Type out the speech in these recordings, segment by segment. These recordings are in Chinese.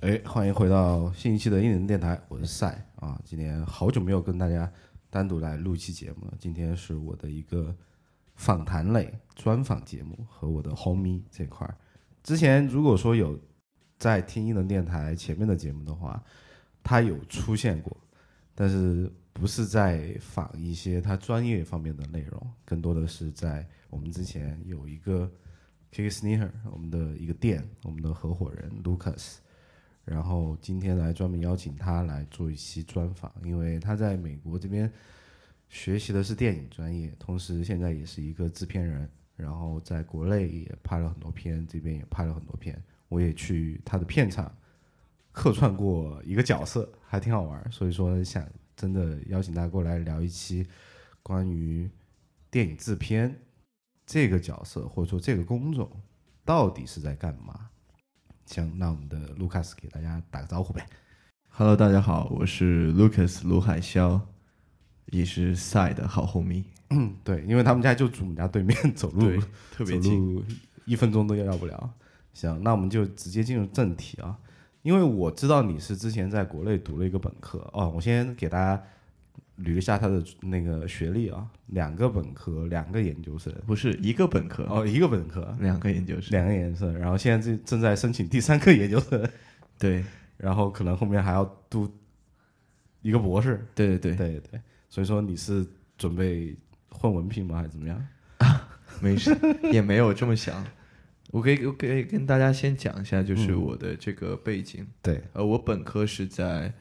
哎，欢迎回到新一期的应人电台，我是赛。今天好久没有跟大家单独来录一期节目了，今天是我的一个访谈类专访节目和我的 homie 这块儿。之前如果说有在听一能电台前面的节目的话，他有出现过，但是不是在访一些他专业方面的内容，更多的是在我们之前有一个 Kick Sneaker 我们的一个店，我们的合伙人 Lucas。然后今天来专门邀请他来做一期专访，因为他在美国这边学习的是电影专业，同时现在也是一个制片人，然后在国内也拍了很多片，这边也拍了很多片，我也去他的片场客串过一个角色，还挺好玩儿，所以说想真的邀请他过来聊一期关于电影制片这个角色或者说这个工种到底是在干嘛。行，那我们的卢卡斯给大家打个招呼呗。Hello，大家好，我是 Lucas 卢海潇，也是赛的好 homie，嗯，对，因为他们家就住我们家对面，走路，特别近。一分钟都要不了。行，那我们就直接进入正题啊，因为我知道你是之前在国内读了一个本科哦，我先给大家捋一下他的那个学历啊，两个本科，两个研究生，不是一个本科，哦，一个本科，两个研究生。两个研究生，然后现在正正在申请第三个研究生，对，然后可能后面还要读一个博士，对对对，对对，所以说你是准备混文凭吗，还是怎么样？啊 没事，也没有这么想。我可以，我可以跟大家先讲一下，就是嗯。我的这个背景。对，呃，我本科是在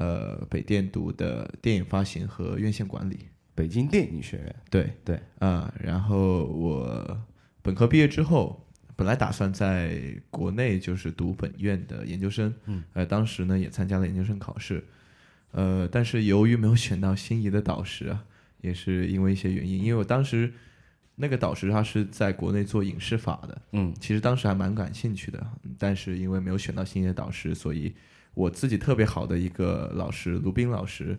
呃北电读的电影发行和院线管理。北京电影学院，对对，啊、然后我本科毕业之后，本来打算在国内就是读本院的研究生，嗯，呃，当时呢也参加了研究生考试，呃，但是由于没有选到心仪的导师啊，也是因为一些原因，因为我当时那个导师他是在国内做影视法的，嗯。其实当时还蛮感兴趣的，但是因为没有选到心仪的导师，所以我自己特别好的一个老师卢斌老师，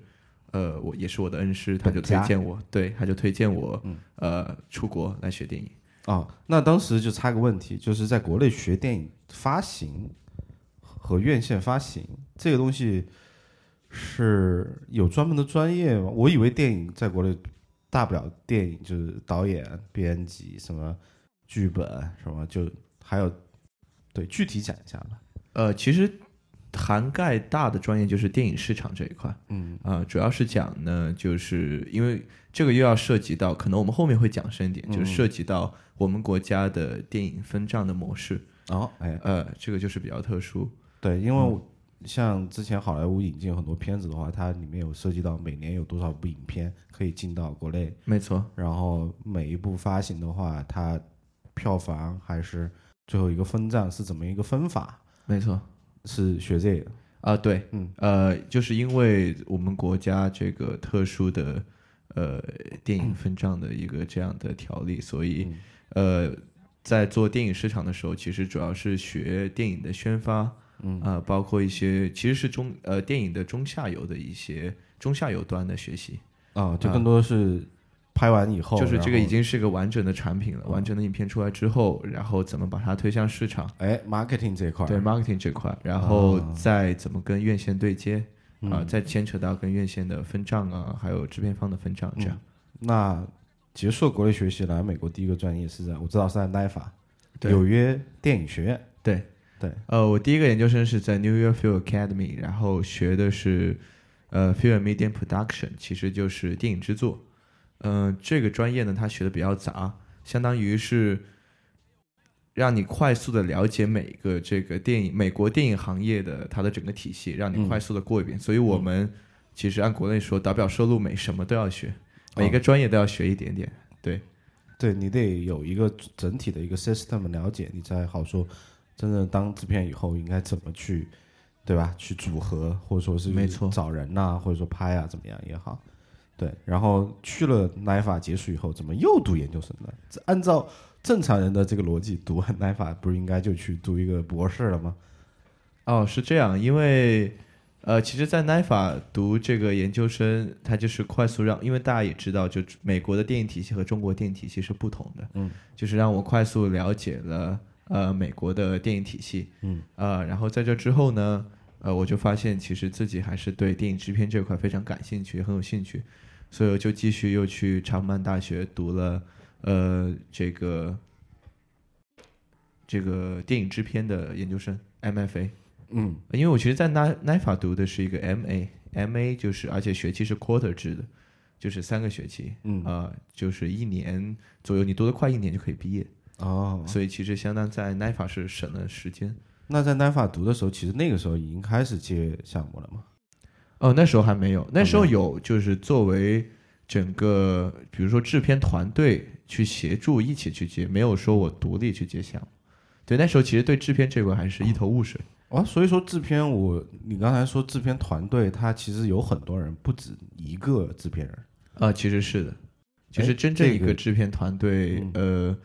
呃，我也是我的恩师，他就推荐我，对，他就推荐我，嗯呃，出国来学电影。哦，那当时就差个问题，就是在国内学电影发行和院线发行这个东西是有专门的专业吗？我以为电影在国内大不了电影就是导演、编辑、什么剧本什么，就还有对具体讲一下吧。呃，其实涵盖大的专业就是电影市场这一块，嗯啊、主要是讲呢，就是因为这个又要涉及到，可能我们后面会讲深一点，嗯就是涉及到我们国家的电影分账的模式，哦，哎，呃，这个就是比较特殊。对，因为像之前好莱坞引进很多片子的话，它里面有涉及到每年有多少部影片可以进到国内，没错，然后每一部发行的话，它票房还是最后一个分账是怎么一个分法？没错。是学这个，啊、对，嗯，呃，就是因为我们国家这个特殊的呃电影分账的一个这样的条例，所以、呃，在做电影市场的时候，其实主要是学电影的宣发，嗯。啊、包括一些其实是中呃电影的中下游的一些中下游端的学习，啊，就更多的是拍完以后，就是这个已经是个完整的产品了，完整的影片出来之后，然后怎么把它推向市场。哎，marketing 这一块。儿，对 marketing 这块，然后啊。再怎么跟院线对接啊、嗯再牵扯到跟院线的分账啊，还有制片方的分账这样。那结束国内学习来美国第一个专业是在我知道是在 NIFA 纽约电影学院，对。对，呃，我第一个研究生是在 New York Film Academy，然后学的是呃 Film Media Production，其实就是电影制作。嗯、这个专业呢，它学的比较杂，相当于是让你快速的了解每个这个电影美国电影行业的它的整个体系，让你嗯快速的过一遍。所以我们其实按国内说，导表收录美什么都要学，每哦个专业都要学一点点。对，对你得有一个整体的一个 system 了解，你才好说真正当制片以后应该怎么去，对吧？去组合或者说是没错找人呐、或者说拍啊怎么样也好。对，然后去了 NIFA 结束以后，怎么又读研究生呢？这按照正常人的这个逻辑，读完 NIFA 不是应该就去读一个博士了吗？哦，是这样，因为呃，其实，在 NIFA 读这个研究生，它就是快速让，因为大家也知道，就美国的电影体系和中国电影体系是不同的，嗯，就是让我快速了解了呃美国的电影体系，嗯，呃，然后在这之后呢，呃，我就发现其实自己还是对电影制片这块非常感兴趣，很有兴趣，所以我就继续又去查普曼大学读了呃这个这个电影制片的研究生 MFA。嗯因为我其实，在 N NIFA 读的是一个 MA，MA 就是而且学期是 quarter 制的，就是三个学期，嗯啊、就是一年左右，你读得快一年就可以毕业，哦，所以其实相当在 NIFA 是省了时间。那在 NIFA 读的时候，其实那个时候已经开始接项目了嘛？哦，那时候还没有，那时候有就是作为整个比如说制片团队去协助一起去接，没有说我独立去接项目。对，那时候其实对制片这块还是一头雾水。哦，所以说制片我，你刚才说制片团队，他其实有很多人，不止一个制片人。啊，其实是的，其实哎真正一个个制片团队，呃，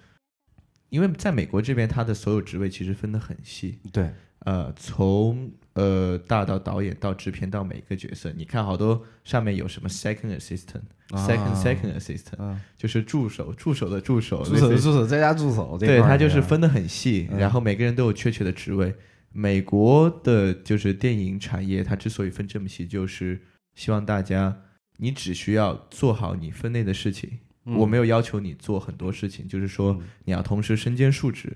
因为在美国这边，他的所有职位其实分得很细，对，呃，从呃大到导演到制片到每个角色，你看好多上面有什么 second assistant、second 啊。second assistant，嗯，就是助手，助手的助手，助手助手再加助手，对，他就是分得很细，嗯。然后每个人都有确切的职位。美国的就是电影产业，它之所以分这么细，就是希望大家你只需要做好你分内的事情，嗯。我没有要求你做很多事情，就是说你要同时身兼数职，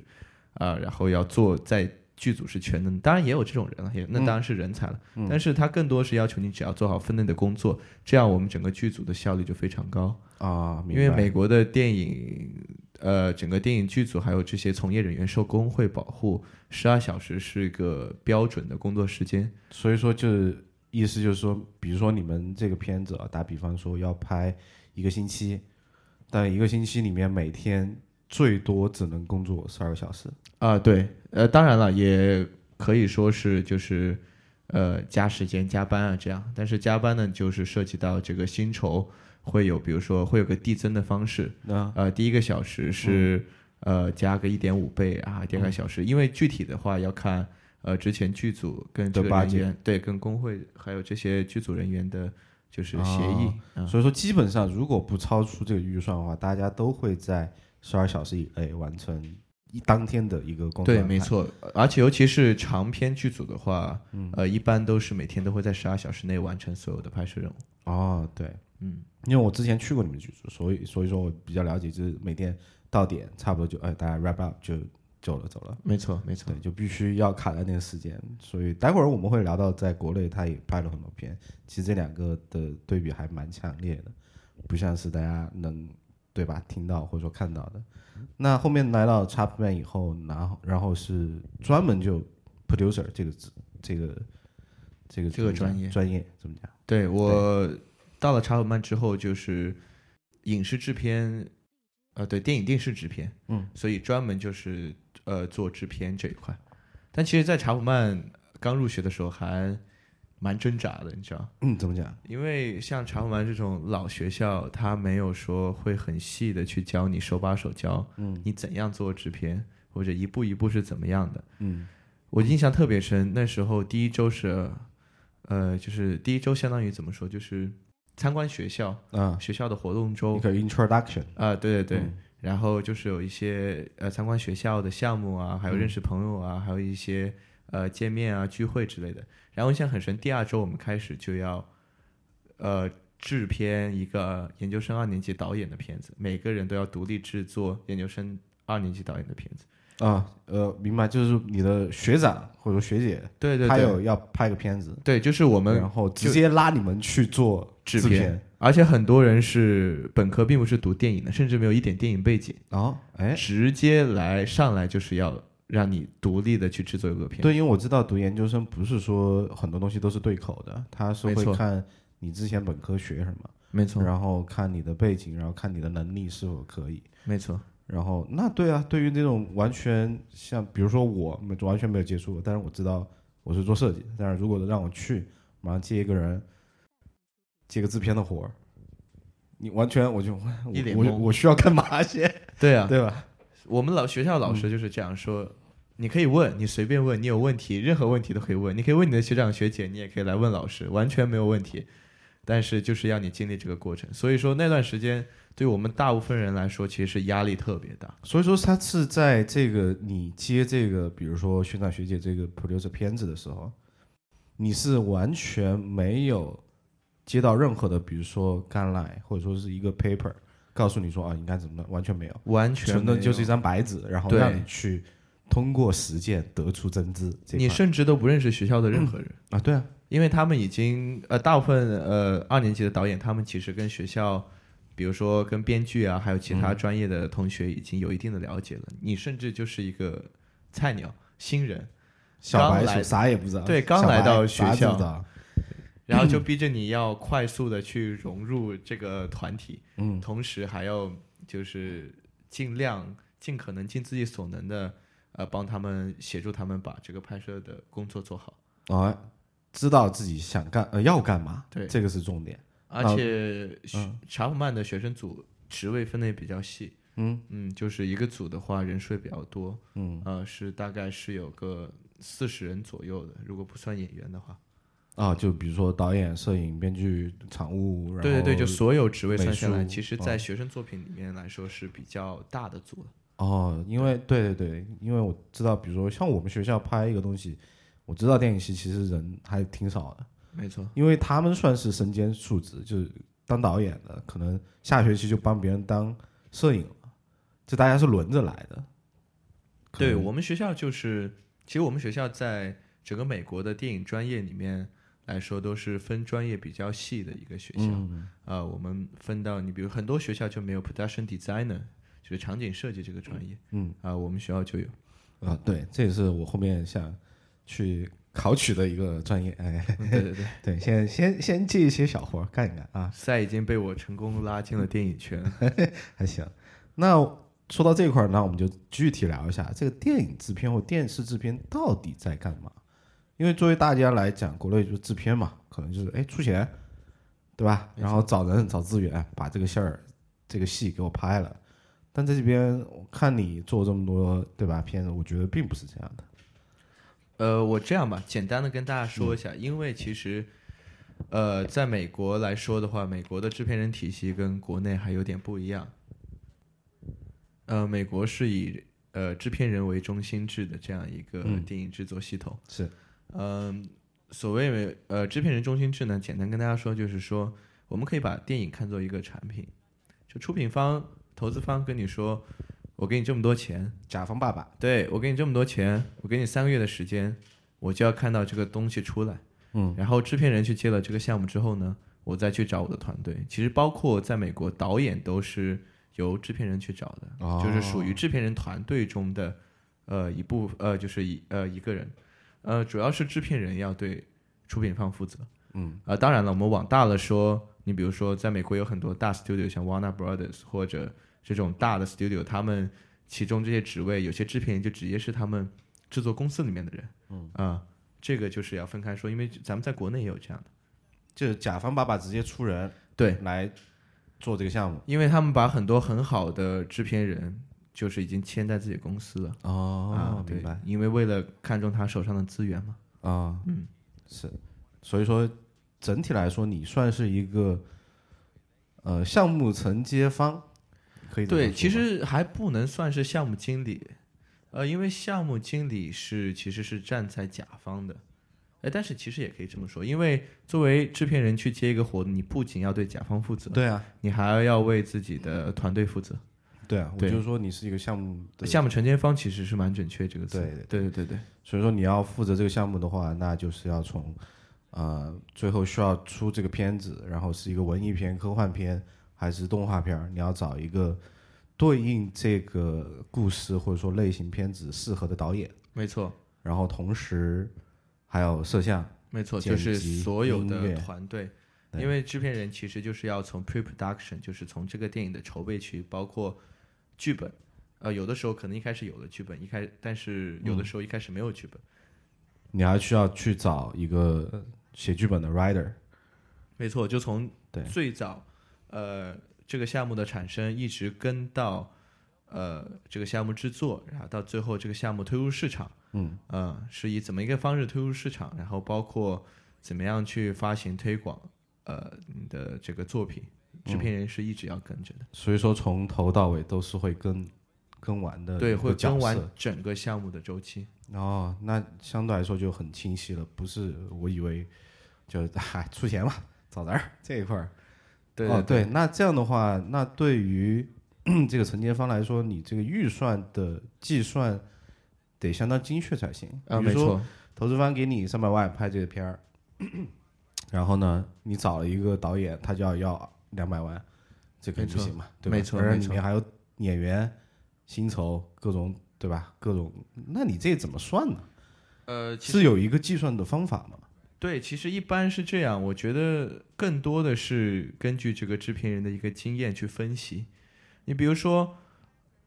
啊、然后要做在剧组是全能，当然也有这种人了，也那当然是人才了，嗯但是他更多是要求你只要做好分内的工作，这样我们整个剧组的效率就非常高。啊，因为美国的电影，呃，整个电影剧组还有这些从业人员受工会保护，十二小时是一个标准的工作时间。所以说就是意思就是说，比如说你们这个片子啊，打比方说要拍一个星期，但一个星期里面每天最多只能工作十二个小时。啊，对，呃，当然了，也可以说是就是，呃，加时间加班啊这样，但是加班呢，就是涉及到这个薪酬会有，比如说会有个递增的方式，那呃，第一个小时是、呃加个一点五倍啊，第二个小时，因为具体的话要看呃之前剧组跟这个人员对跟工会还有这些剧组人员的就是协议，啊所以说基本上如果不超出这个预算的话，大家都会在十二小时以内完成一当天的一个工作。对，没。错，而且尤其是长篇剧组的话，嗯呃，一般都是每天都会在十二小时内完成所有的拍摄任务。哦，对，嗯，因为我之前去过你们剧组，所以所以说我比较了解，就是每天到点差不多就哎大家 wrap up 就走了走了。没错，没错对，，就必须要卡在那个时间，所以待会儿我们会聊到，在国内他也拍了很多片，其实这两个的对比还蛮强烈的，不像是大家能对吧听到或者说看到的。那后面来到 Chapman 以后，然后然后是专门就 producer 这个字这个这个这个专业专业怎么讲？对我到了查普曼之后，就是影视制片，呃，对，电影电视制片，嗯，所以专门就是呃做制片这一块。但其实，在查普曼刚入学的时候还蛮挣扎的，你知道，嗯，怎么讲？因为像查普曼这种老学校，他没有说会很细的去教你手把手教，嗯。你怎样做制片，或者一步一步是怎么样的。嗯。我印象特别深，那时候第一周是，呃，就是第一周相当于怎么说，就是参观学校，啊，学校的活动周一个 introduction，啊、对对对，嗯。然后就是有一些呃参观学校的项目啊，还有认识朋友啊，还有一些呃见面啊、聚会之类的。然后印象很深，第二周我们开始就要呃制片一个研究生二年级导演的片子，每个人都要独立制作研究生二年级导演的片子。啊，呃，明白，就是你的学长或者说学姐，对对对，他有要拍个片子，对，就是我们然后直接拉你们去做制制片。而且很多人是本科并不是读电影的，甚至没有一点电影背景，啊，哎，直接来上来就是要让你独立的去制作一个片。对，因为我知道读研究生不是说很多东西都是对口的，他是会看你之前本科学什么，没错，然后看你的背景，然后看你的能力是否可以。没错，然后那对啊，对于那种完全像比如说我没完全没有接触过，但是我知道我是做设计的，但是如果让我去马上接一个人接个制片的活儿，你完全我就我我我需要干嘛先？对啊，对吧？我们老学校老师就是这样说，你可以问，你随便问，你有问题，任何问题都可以问，你可以问你的学长学姐，你也可以来问老师，完全没有问题。但是就是要你经历这个过程，所以说那段时间对我们大部分人来说，其实是压力特别大。所以说他是在这个你接这个，比如说学长学姐这个 producer 片子的时候，你是完全没有接到任何的，比如说 guideline 或者说是一个 paper 告诉你说啊应该怎么弄，完全没有，完全的就是一张白纸，然后让你去通过实践得出真知。你甚至都不认识学校的任何人，啊，对啊，因为他们已经呃，大部分呃二年级的导演，他们其实跟学校，比如说跟编剧啊，还有其他专业的同学已经有一定的了解了。你甚至就是一个菜鸟新人，小白来鼠啥也不知道，对刚来到学校道然后就逼着你要快速的去融入这个团体，嗯，同时还要就是尽量尽可能尽自己所能的呃帮他们协助他们把这个拍摄的工作做好。啊，知道自己想干呃要干嘛，对。这个是重点。而啊且学查普曼的学生组职位分的也比较细，嗯。嗯，就是一个组的话人数也比较多，嗯。呃，是大概是有个四十人左右的，如果不算演员的话。啊，就比如说导演、摄影、编剧、场务，对对对，就所有职位算下来，其实，哦在学生作品里面来说是比较大的组了。哦，因为对对对，因为我知道，比如说像我们学校拍一个东西，我知道电影系其实人还挺少的，没错，因为他们算是身兼数职，就是当导演的，可能下学期就帮别人当摄影了，就大家是轮着来的。对我们学校就是，其实我们学校在整个美国的电影专业里面来说，都是分专业比较细的一个学校。嗯啊，我们分到你比如很多学校就没有 production designer，就是场景设计这个专业嗯啊，我们学校就有。啊，对，这也是我后面想去考取的一个专业。哎，嗯对对对，对，先先先接一些小活儿干一干啊。赛已经被我成功拉进了电影圈。还行。那说到这一块儿，那我们就具体聊一下这个电影制片或电视制片到底在干嘛？因为作为大家来讲，国内就是制片嘛，可能就是哎出钱，对吧？然后找人找资源，把这个事儿、这个戏给我拍了。但在这边，我看你做这么多对吧片子，我觉得并不是这样的。呃，我这样吧，简单的跟大家说一下，因为其实，呃，在美国来说的话，美国的制片人体系跟国内还有点不一样。呃，美国是以呃制片人为中心制的这样一个嗯电影制作系统。是，嗯、所谓呃制片人中心制呢，简单跟大家说，就是说我们可以把电影看作一个产品，就出品方、投资方跟你说，我给你这么多钱，甲方爸爸，对我给你这么多钱，我给你三个月的时间，我就要看到这个东西出来。嗯，然后制片人去接了这个项目之后呢，我再去找我的团队。其实包括在美国，导演都是由制片人去找的，哦就是属于制片人团队中的呃一部呃就是一呃一个人，呃主要是制片人要对出品方负责。嗯，啊、当然了，我们往大了说，你比如说在美国有很多大 studio，像 Warner Brothers 或者这种大的 studio，他们其中这些职位，有些制片人就直接是他们制作公司里面的人。嗯啊、这个就是要分开说，因为咱们在国内也有这样的。就是甲方爸爸直接出人对，来做这个项目。因为他们把很多很好的制片人，就是已经签在自己公司了。哦啊，明白。因为为了看中他手上的资源嘛。啊，嗯，是，所以说整体来说，你算是一个呃项目承接方，可以对，其实还不能算是项目经理，呃，因为项目经理是其实是站在甲方的，哎，但是其实也可以这么说，因为作为制片人去接一个活，你不仅要对甲方负责，对啊，你还要为自己的团队负责。对啊，我就是说你是一个项目的项目承接方其实是蛮准确这个词，对对对。对对所以说你要负责这个项目的话，那就是要从呃最后需要出这个片子，然后是一个文艺片、科幻片还是动画片，你要找一个对应这个故事或者说类型片子适合的导演，没错。然后同时还有摄像，没错，就是所有的团队。因为制片人其实就是要从 pre-production，就是从这个电影的筹备区，包括剧本，呃，有的时候可能一开始有了剧本，一开，但是有的时候一开始没有剧本。你还需要去找一个写剧本的 writer，没错，就从对。最早，呃，这个项目的产生，一直跟到呃这个项目制作，然后到最后这个项目推入市场，嗯，呃，是以怎么一个方式推入市场，然后包括怎么样去发行推广，呃，你的这个作品，制片人是一直要跟着的，所以说从头到尾都是会跟跟完的对，会跟完整个项目的周期。哦，那相对来说就很清晰了，不是我以为就 嗨出钱嘛，找人儿这一块儿。对哦，对对，那这样的话，那对于 这个承接方来说，你这个预算的计算得相当精确才行。啊，没错，投资方给你三百万拍这个片儿，然后呢，你找了一个导演，他就要要两百万，这肯定不行嘛，对吧？没错而且里面还有演员、薪酬各种，对吧？各种，那你这怎么算呢？呃，是有一个计算的方法吗？对，其实一般是这样，我觉得更多的是根据这个制片人的一个经验去分析。你比如说，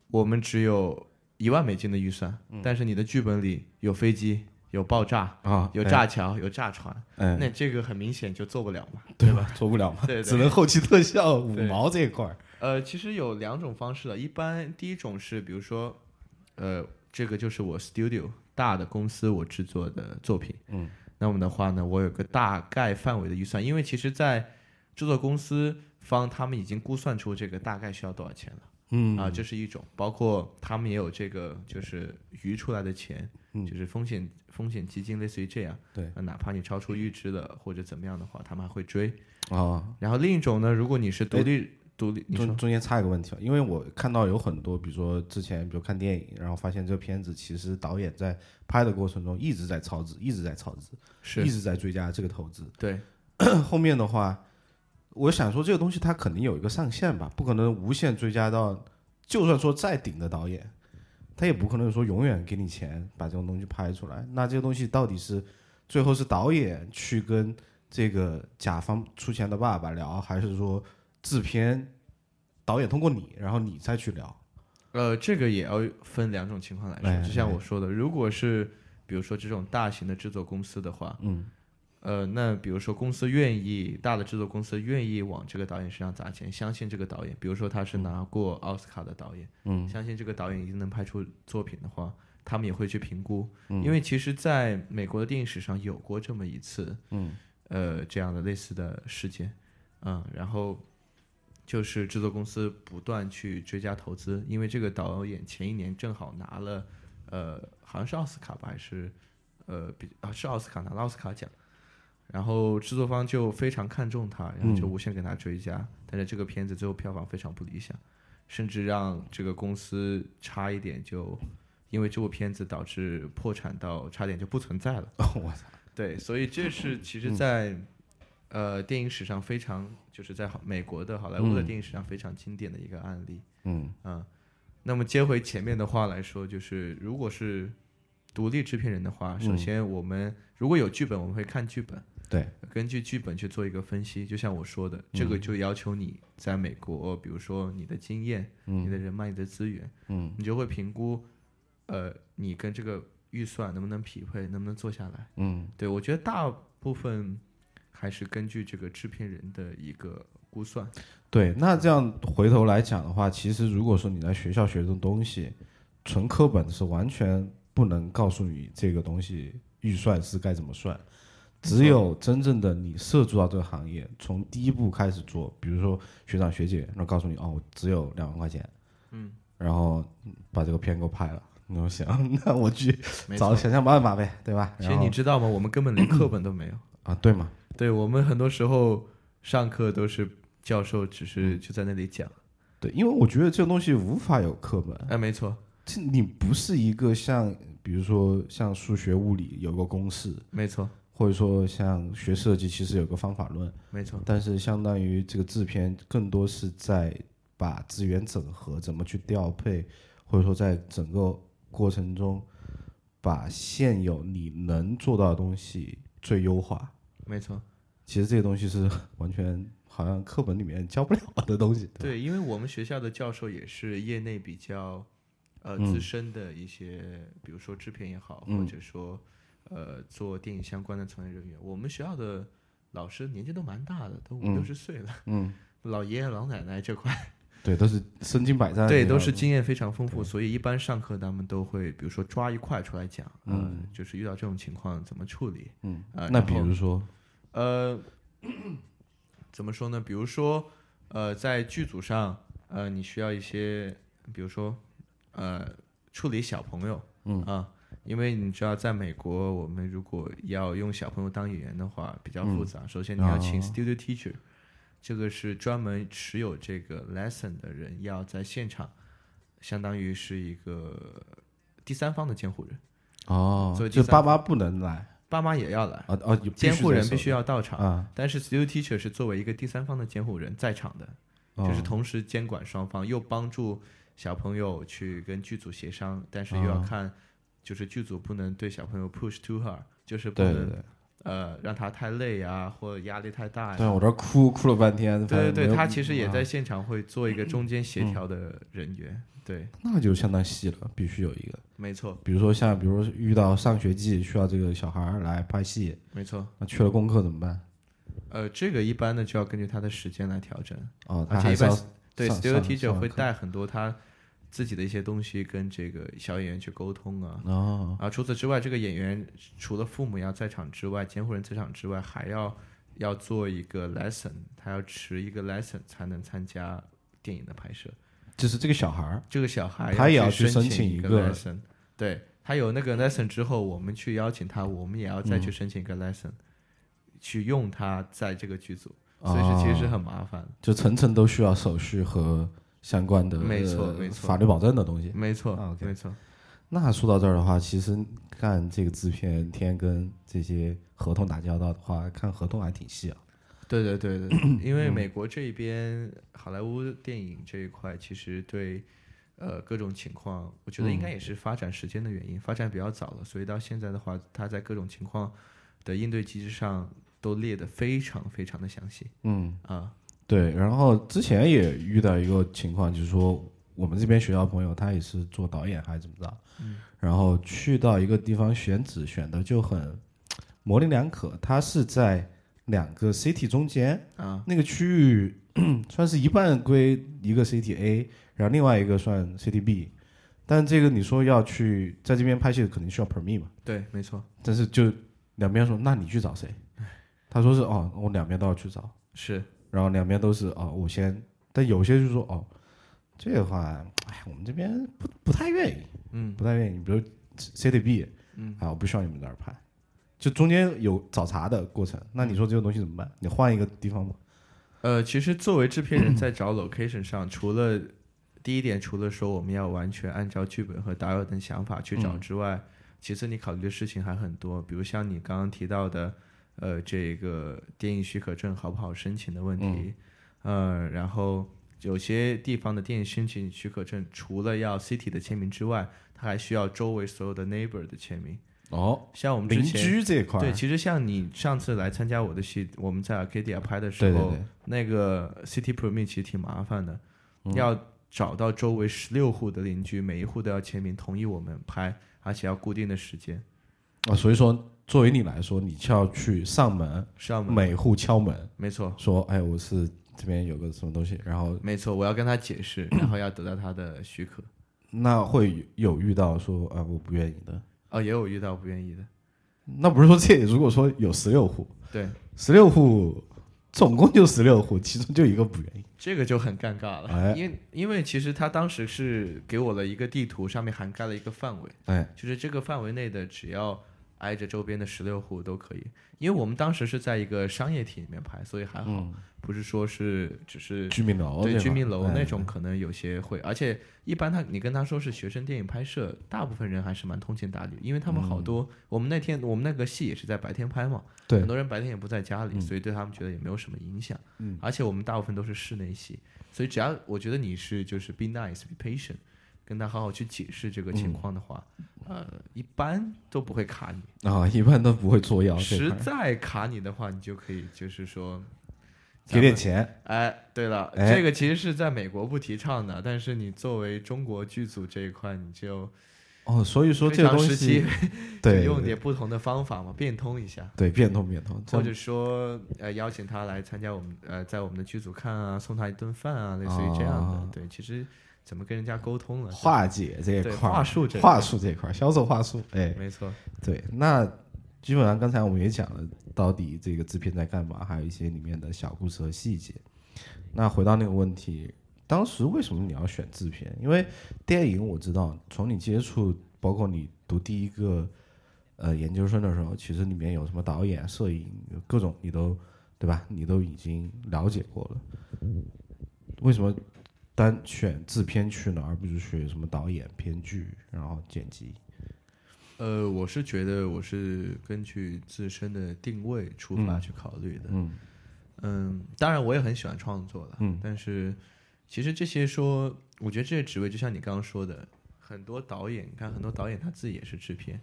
我们只有一万美金的预算，但是你的剧本里有飞机、有爆炸、啊，有炸桥、有炸船，嗯，那这个很明显就做不了嘛。对吧？做不了嘛，对对只能后期特效五毛这一块儿。呃，其实有两种方式的，一般第一种是，比如说，呃，这个就是我 studio 大的公司我制作的作品，嗯，那么的话呢，我有个大概范围的预算，因为其实，在制作公司方他们已经估算出这个大概需要多少钱了。嗯啊，这是一种，包括他们也有这个就是余出来的钱，嗯就是风险风险基金，类似于这样。对呃哪怕你超出预支了或者怎么样的话，他们还会追。啊，然后另一种呢，如果你是独立独立，你中中间插一个问题啊，因为我看到有很多，比如说之前比如看电影，然后发现这个片子其实导演在拍的过程中一直在超支，一直在超支，是一直在追加这个投资。对 后面的话，我想说这个东西它肯定有一个上限吧，不可能无限追加到，就算说再顶的导演，他也不可能说永远给你钱把这种东西拍出来。那这个东西到底是最后是导演去跟这个甲方出钱的爸爸聊，还是说制片导演通过你，然后你再去聊？呃，这个也要分两种情况来哎说，就像哎我说的，如果是比如说这种大型的制作公司的话，嗯呃，那比如说公司愿意大的制作公司愿意往这个导演身上砸钱，相信这个导演，比如说他是拿过奥斯卡的导演，嗯。相信这个导演一定能拍出作品的话，他们也会去评估，嗯。因为其实在美国的电影史上有过这么一次，嗯。呃，这样的类似的事件，嗯，然后就是制作公司不断去追加投资，因为这个导演前一年正好拿了，呃，好像是奥斯卡吧，还是呃比啊是奥斯卡拿了奥斯卡奖，然后制作方就非常看重他，然后就无限给他追加，但是这个片子最后票房非常不理想，甚至让这个公司差一点就因为这部片子导致破产到差点就不存在了。哦，我操，对，所以这是其实 在，呃电影史上非常就是在好美国的好莱坞的嗯电影史上非常经典的一个案例。嗯嗯，那么接回前面的话来说，就是如果是独立制片人的话，首嗯先我们如果有剧本，我们会看剧本，对，根据剧本去做一个分析。就像我说的，这嗯个就要求你在美国，比如说你的经验、你的人脉、你的资源，嗯你就会评估，呃，你跟这个预算能不能匹配，能不能做下来。嗯对，我觉得大部分还是根据这个制片人的一个估算。对，那这样回头来讲的话，其实如果说你在学校学这种东西，纯课本是完全不能告诉你这个东西预算是该怎么算。只有真正的你涉足到这个行业，从第一步开始做，比如说学长学姐，然后告诉你哦，我只有两万块钱，嗯，然后把这个片给我拍了，那我想，那我去。找想想办法呗，对吧？其实你知道吗？我们根本连课本都没有。啊，对吗，对我们很多时候上课都是教授只是就在那里讲。对，因为我觉得这个东西无法有课本，哎，没错，这你不是一个像，比如说像数学、物理有个公式，没错，或者说像学设计，其实有个方法论，没错。但是相当于这个制片更多是在把资源整合，怎么去调配，或者说在整个过程中把现有你能做到的东西最优化。没错，其实这些东西是完全好像课本里面教不了的东西。吧，对，因为我们学校的教授也是业内比较呃嗯资深的一些，比如说制片也好，嗯或者说呃做电影相关的从业人员。我们学校的老师年纪都蛮大的，都五嗯六十岁了。嗯老爷爷老奶奶这块，对，都是身经百战，对，都是经验非常丰富，所以一般上课他们都会，比如说抓一块出来讲，嗯、就是遇到这种情况怎么处理，嗯，呃那比如说，呃，怎么说呢？比如说，呃，在剧组上，呃，你需要一些，比如说，呃，处理小朋友，嗯。啊，因为你知道，在美国，我们如果要用小朋友当演员的话，比较复杂。首先，你要请哦 studio teacher，、这个是专门持有这个 lesson 的人要在现场，相当于是一个第三方的监护人，哦所以，就爸妈不能来，爸妈也要来，监护人必须要要到场。啊，但是 studio teacher 是作为一个第三方的监护人在场的，哦就是同时监管双方，又帮助小朋友去跟剧组协商，但是又要哦看，就是剧组不能对小朋友 push too hard，就是不能对对。对，呃让他太累啊，或者压力太大呀、对我这儿哭哭了半天，对对对，他其实也在啊现场会做一个中间协调的人员，对，那就相当细了，必须有一个。没错。比如说像，比如说遇到上学季需要这个小孩儿来拍戏，没错，那缺了功课怎么办？呃，这个一般呢就要根据他的时间来调整，哦，而且一般他还是对 studio 上 teacher 会带很多他自己的一些东西跟这个小演员去沟通啊，哦，啊，除此之外，这个演员除了父母要在场之外，监护人在场之外，还要要做一个 lesson，他要持一个 lesson 才能参加电影的拍摄。就是这个小孩儿，这个小孩他也要去去申请一个 lesson，对他有那个 lesson 之后，我们去邀请他，我们也要再去嗯。申请一个 lesson，、去用他在这个剧组，所以是其实是哦很麻烦的。就层层都需要手续和相关的没错呃没错法律保证的东西。没错、啊，OK 没错。那说到这儿的话，其实干这个制片天跟这些合同打交道的话，看合同还挺细啊。对对对对，因嗯为美国这边好莱坞电影这一块，其实对呃各种情况，我觉得应该嗯也是发展时间的原因，发展比较早了，所以到现在的话，它在各种情况的应对机制上都列得非常非常的详细嗯，啊。对。然后之前也遇到一个情况，就是说我们这边学校朋友他也是做导演还是怎么着，嗯。然后去到一个地方选址选的就很模棱两可，他是在两个 city 中间，啊，那个区域 算是一半归一个 City A，然后另外一个算 City B，但这个你说要去在这边拍戏，肯定需要 permit 嘛，对，没错，但是就两边说，那你去找谁？他说是哦，我两边都要去找，是然后两边都是哦，我先，但有些就说哦，这个话，哎，我们这边不不太愿意，嗯。不太愿意，比如 City B，嗯。啊，我不需要你们在这儿拍，就中间有找茬的过程，那你说这个东西怎么办？你换一个地方吗。呃，其实作为制片人在找 location 上，除了第一点，除了说我们要完全按照剧本和导演的想法去找嗯。之外，其次你考虑的事情还很多，比如像你刚刚提到的，呃，这个电影许可证好不好申请的问题，呃，然后有些地方的电影申请许可证，除了要 city 的签名之外，它还需要周围所有的 neighbor 的签名。哦，像我们之邻前居这一块，对，其实像你上次来参加我的戏，我们在 Arcadia 拍的时候，对对对那个 City Permit 其实挺麻烦的，嗯要找到周围十六户的邻居，每一户都要签名同意我们拍，而且要固定的时间。啊，所以说作为你来说，你就要去上门，上门，每户敲门，没错，说，哎，我是这边有个什么东西，然后没错，我要跟他解释，然后要得到他的许可。那会有遇到说，啊，我不愿意的。哦，也有遇到不愿意的，那不是说这里如果说有十六户，对，十六户总共就十六户，其中就一个不愿意。这个就很尴尬了，哎。因为因为其实他当时是给我了一个地图，上面涵盖了一个范围，哎，就是这个范围内的，只要挨着周边的十六户都可以。因为我们当时是在一个商业体里面拍，所以还好，嗯，不是说是只是居民楼对居民楼哎那种，可能有些会，而且一般他你跟他说是学生电影拍摄，大部分人还是蛮通情达理，因为他们好多、我们那天我们那个戏也是在白天拍嘛，嗯对很多人白天也不在家里，嗯。所以对他们觉得也没有什么影响，嗯。而且我们大部分都是室内戏，所以只要我觉得你是就是 be nice be patient，跟他好好去解释这个情况的话，呃，一般都不会卡你。啊，一般都不会作妖，实在卡你的话，你就可以就是说给点。钱，哎，对了，哎这个其实是在美国不提倡的，但是你作为中国剧组这一块，你就哦，所以说非这个东西，对，用点不同的方法嘛，变通一下。对变通变通，或者说，呃，邀请他来参加我们，呃，在我们的剧组看啊，送他一顿饭啊，类似于这样的。啊对，其实怎么跟人家沟通了？化解这一块儿，话术这一话块术这一块儿，销售话术，哎，没错，对，那基本上刚才我们也讲了，到底这个制片在干嘛，还有一些里面的小故事和细节。那回到那个问题，当时为什么你要选制片？因为电影我知道，从你接触，包括你读第一个呃研究生的时候，其实里面有什么导演、摄影，各种你都对吧？你都已经了解过了。为什么单选制片去呢，而不是选什么导演、编剧，然后剪辑？呃，我是觉得我是根据自身的定位出发嗯去考虑的。嗯嗯，当然我也很喜欢创作了，嗯但是其实这些说，我觉得这些职位就像你刚刚说的，很多导演，你看很多导演他自己也是制片，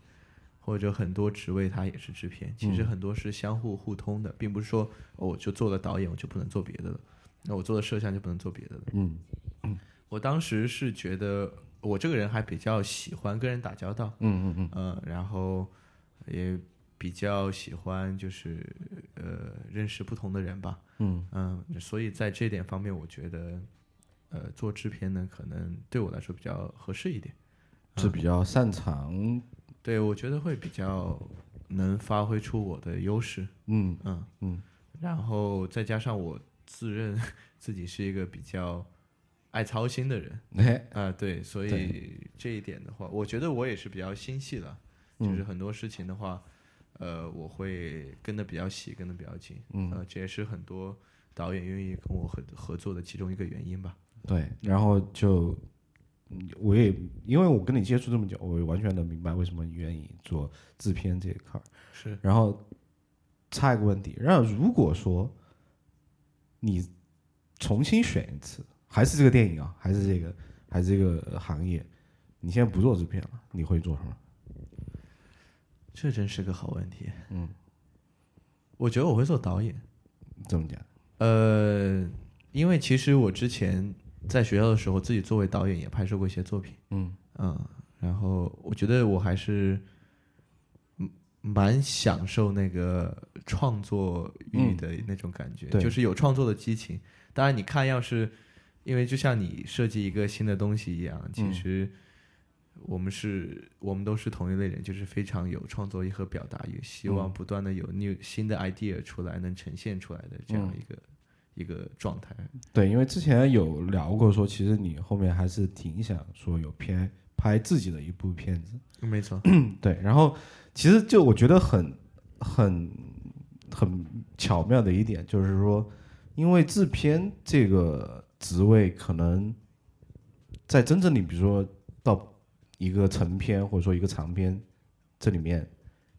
或者很多职位他也是制片，其实嗯很多是相互互通的，并不是说哦我就做了导演我就不能做别的了，那我做的摄像就不能做别的了。嗯我当时是觉得我这个人还比较喜欢跟人打交道，嗯嗯嗯。嗯，然后也比较喜欢就是呃认识不同的人吧，嗯。嗯，所以在这点方面，我觉得呃做制片呢，可能对我来说比较合适一点。是比较擅长，对我觉得会比较能发挥出我的优势，嗯嗯。嗯。然后再加上我自认 自己是一个比较爱操心的人哎啊、对，所以这一点的话，我觉得我也是比较心细的，嗯就是很多事情的话，呃，我会跟的比较细，跟的比较紧，嗯呃，这也是很多导演愿意跟我合合作的其中一个原因吧。对，然后就嗯我也因为我跟你接触这么久，我也完全能明白为什么你愿意做制片这一块儿。是，然后差一个问题，那如果说你重新选一次，还是这个电影啊，还是这个还是这个行业，你现在不做制片了，你会做什么？这真是个好问题。嗯，我觉得我会做导演。怎么讲？呃，因为其实我之前在学校的时候，自己作为导演也拍摄过一些作品。嗯嗯，然后我觉得我还是嗯蛮享受那个创作欲的那种感觉，对就是有创作的激情。当然，你看，要是因为就像你设计一个新的东西一样，其嗯实我们是我们都是同一类人，就是非常有创作欲和表达欲，希望嗯不断的有 new 新的 idea 出来，能呈现出来的这样嗯一个、一个状态。对，因为之前有聊过说，其实你后面还是挺想说有偏拍自己的一部片子。没错，对，然后其实就我觉得很很很巧妙的一点就是说，因为制片这个职位可能在真正你比如说到一个成片或者说一个长片这里面，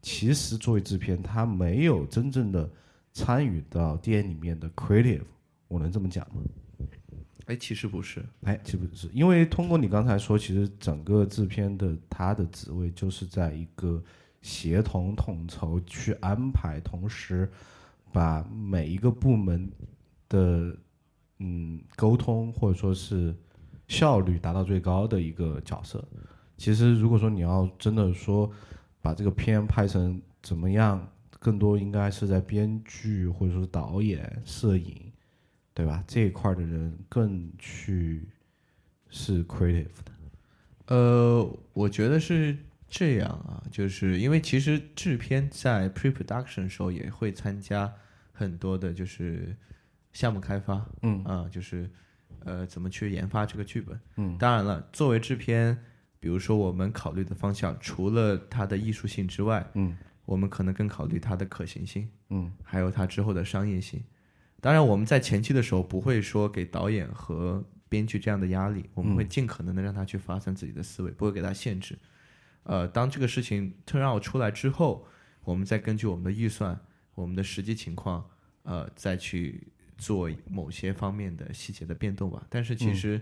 其实作为制片，他没有真正的参与到电影里面的 creative，我能这么讲吗？哎，其实不是，哎，其实不是，因为通过你刚才说，其实整个制片的他的职位就是在一个协同统筹去安排，同时把每一个部门的嗯沟通或者说是效率达到最高的一个角色。其实如果说你要真的说把这个片拍成怎么样，更多应该是在编剧或者说导演、摄影。对吧？这一块的人更去是 creative 的，呃，我觉得是这样啊，就是因为其实制片在 pre-production 的时候也会参加很多的，就是项目开发，嗯啊、就是呃怎么去研发这个剧本。嗯当然了，作为制片，比如说我们考虑的方向，除了它的艺术性之外，嗯我们可能更考虑它的可行性，嗯还有它之后的商业性。当然，我们在前期的时候不会说给导演和编剧这样的压力，我们会尽可能的让他去发散自己的思维，不会给他限制。呃，当这个事情 turn out 出来之后，我们再根据我们的预算、我们的实际情况，呃，再去做某些方面的细节的变动吧。但是其实，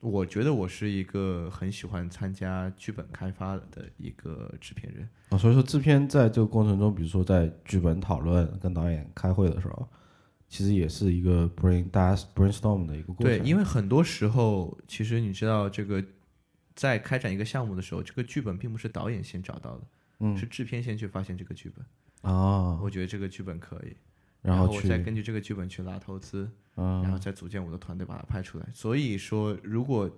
我觉得我是一个很喜欢参加剧本开发的一个制片人。啊，所以说制片在这个过程中，比如说在剧本讨论、跟导演开会的时候，其实也是一个 brain 大家 brainstorm 的一个过程。对，因为很多时候，其实你知道，这个在开展一个项目的时候，这个剧本并不是导演先找到的，嗯是制片先去发现这个剧本。哦，我觉得这个剧本可以，然后我再根据这个剧本去拉投资，嗯然后再组建我的团队把它拍出来。所以说，如果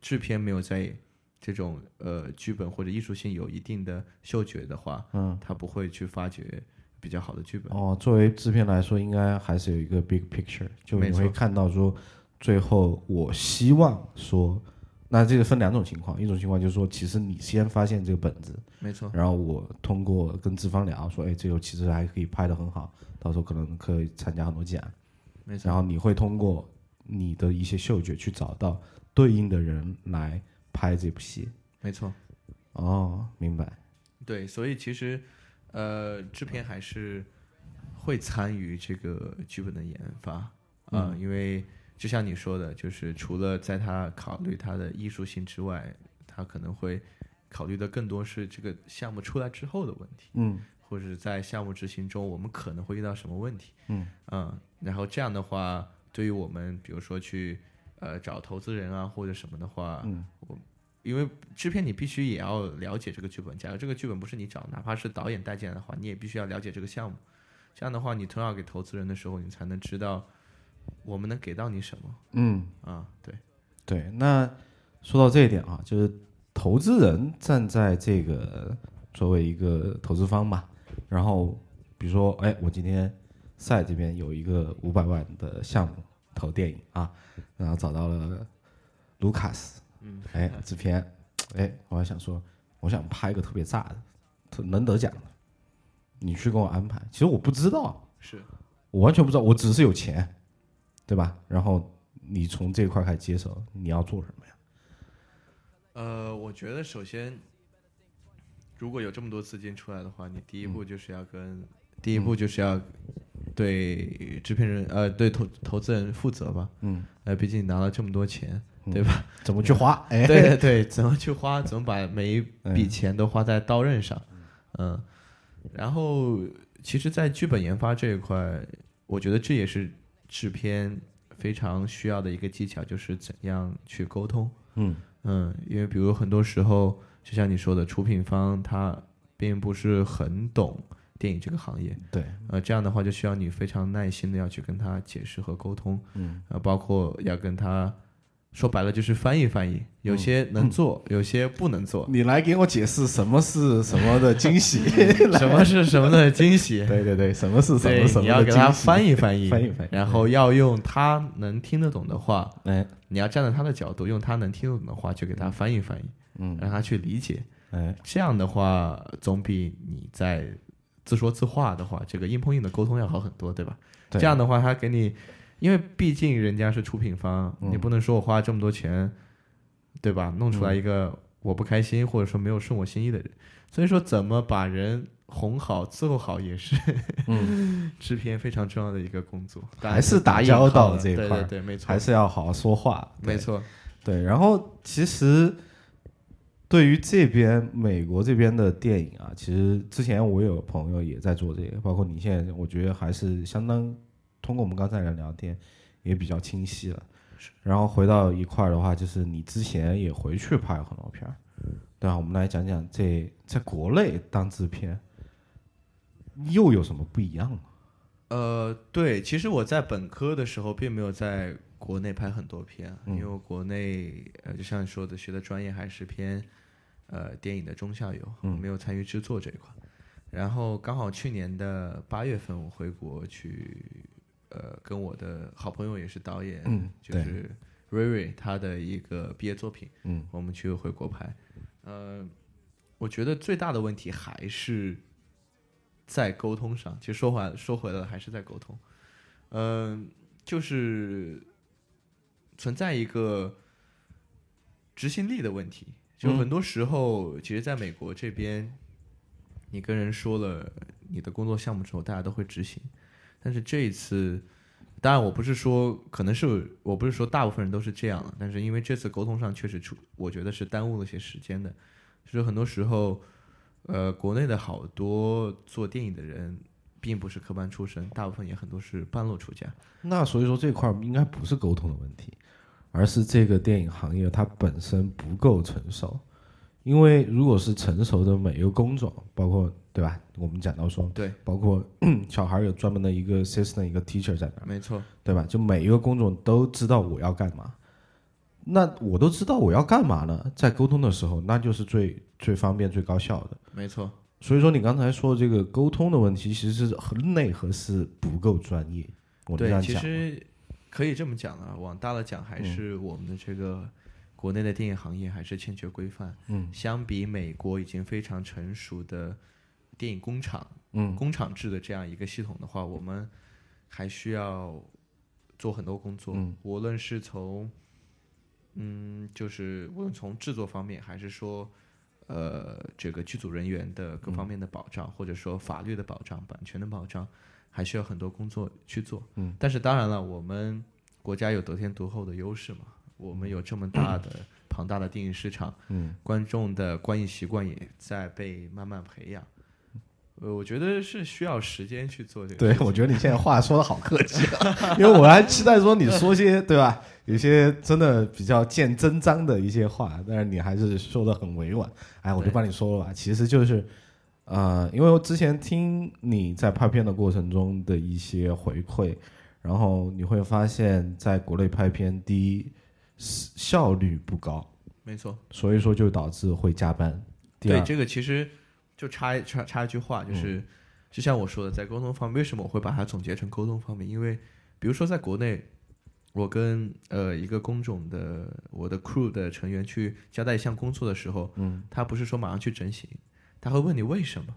制片没有在这种呃剧本或者艺术性有一定的嗅觉的话，嗯，他不会去发掘比较好的剧本。哦，作为制片来说，应该还是有一个 big picture，就你会看到说，最后我希望说，那这个分两种情况，一种情况就是说，其实你先发现这个本子，没错，然后我通过跟资方聊说，哎，这个其实还可以拍的很好，到时候可能可以参加很多奖，没错，然后你会通过你的一些嗅觉去找到对应的人来拍这部戏。没错。哦，明白。对，所以其实，呃，制片还是会参与这个剧本的研发啊、因为就像你说的，就是除了在他考虑他的艺术性之外，他可能会考虑的更多是这个项目出来之后的问题，嗯或者是在项目执行中我们可能会遇到什么问题，嗯然后这样的话，对于我们比如说去呃找投资人啊或者什么的话，嗯我因为制片你必须也要了解这个剧本，假如这个剧本不是你找，哪怕是导演带进来的话，你也必须要了解这个项目。这样的话，你投要给投资人的时候，你才能知道我们能给到你什么嗯。啊？对，对，那说到这一点啊，就是投资人站在这个作为一个投资方吧，然后比如说，哎，我今天赛这边有一个五百万的项目投电影啊，然后找到了卢卡斯，嗯，哎，制片，哎，我还想说，我想拍一个特别炸的，特能得奖的，你去给我安排。其实我不知道，是我完全不知道，我只是有钱，对吧？然后你从这一块开始接手，你要做什么呀？呃，我觉得首先，如果有这么多资金出来的话，你第一步就是要跟、第一步就是要对制片人呃对投投资人负责吧。嗯，呃，毕竟你拿了这么多钱，嗯对吧？怎么去花？哎，对对 对，怎么去花，怎么把每一嗯笔钱都花在刀刃上，嗯，然后其实，在剧本研发这一块，我觉得这也是制片非常需要的一个技巧，就是怎样去沟通，嗯。嗯，因为比如很多时候，就像你说的，出品方他并不是很懂电影这个行业，对，呃，这样的话就需要你非常耐心的要去跟他解释和沟通，嗯。呃，包括要跟他说白了就是翻译翻译，有些能做，有些不能做，你来给我解释什么是什么的惊喜？什么是什么的惊喜？对对对，什么是什么什，么你要给他的惊喜翻译翻译，翻译翻译然后要用他能听得懂的话，哎你要站在他的角度，用他能听得懂的话，去给他翻译翻译，嗯让他去理解。哎这样的话，总比你在自说自话的话，这个硬碰硬的沟通要好很多，对吧？对这样的话，他给你，因为毕竟人家是出品方，嗯。你不能说我花这么多钱，对吧？弄出来一个我不开心或者说没有顺我心意的人，所以说怎么把人哄好、伺候好，也是嗯，制片非常重要的一个工作，还是打交道这一块对对对，没错，还是要好好说话，没错，对，然后其实对于这边美国这边的电影啊，其实之前我有朋友也在做这个，包括你现在，我觉得还是相当通过我们刚才的聊天也比较清晰了。然后回到一块儿的话，就是你之前也回去拍很多片儿，对吧？我们来讲讲这在国内当制片又有什么不一样吗？呃，对，其实我在本科的时候并没有在国内拍很多片，嗯因为国内呃，就像你说的，学的专业还是偏呃电影的中下游，嗯没有参与制作这一块。然后刚好去年的八月份，我回国去，呃，跟我的好朋友也是导演，嗯就是瑞瑞他的一个毕业作品，嗯我们去回国拍。呃，我觉得最大的问题还是在沟通上。其实说回说回来，还是在沟通。嗯、就是存在一个执行力的问题。就嗯很多时候，其实在美国这边，你跟人说了你的工作项目之后，大家都会执行。但是这一次，当然我不是说，可能是我不是说大部分人都是这样了，但是因为这次沟通上确实出，我觉得是耽误了些时间的。就是很多时候，呃，国内的好多做电影的人，并不是科班出身，大部分也很多是半路出家。那所以说这块儿应该不是沟通的问题，而是这个电影行业它本身不够成熟。因为如果是成熟的每一个工种，包括对吧？我们讲到说，对，包括小孩有专门的一个 assistant 一个 teacher 在那儿，没错，对吧？就每一个工种都知道我要干嘛，那我都知道我要干嘛呢？在沟通的时候，那就是最最方便、最高效的。没错，所以说，你刚才说这个沟通的问题，其实是和内核是不够专业。我这对，样讲，其实可以这么讲啊，往大了讲，还是我们的这个国内的电影行业还是欠缺规范。嗯。相比美国已经非常成熟的电影工厂、嗯。工厂制的这样一个系统的话，我们还需要做很多工作，嗯。无论是从嗯，就是无论从制作方面，还是说呃这个剧组人员的各方面的保障，或者说法律的保障、版权的保障，还需要很多工作去做。嗯，但是当然了，我们国家有得天独厚的优势嘛，我们有这么大的庞大的电影市场。嗯观众的观影习惯也在被慢慢培养。呃，我觉得是需要时间去做这个。对，我觉得你现在话说的好客气啊，因为我还期待说你说些 对吧？有些真的比较见真章的一些话，但是你还是说的很委婉。哎，我就帮你说了吧，其实就是，呃，因为我之前听你在拍片的过程中的一些回馈，然后你会发现在国内拍片，第一是效率不高，没错。所以说就导致会加班。对这个其实就插一插插一句话，就是、嗯就像我说的，在沟通方面，为什么我会把它总结成沟通方面？因为比如说在国内，我跟呃一个工种的我的 crew 的成员去交代一项工作的时候，嗯，他不是说马上去整形，他会问你为什么，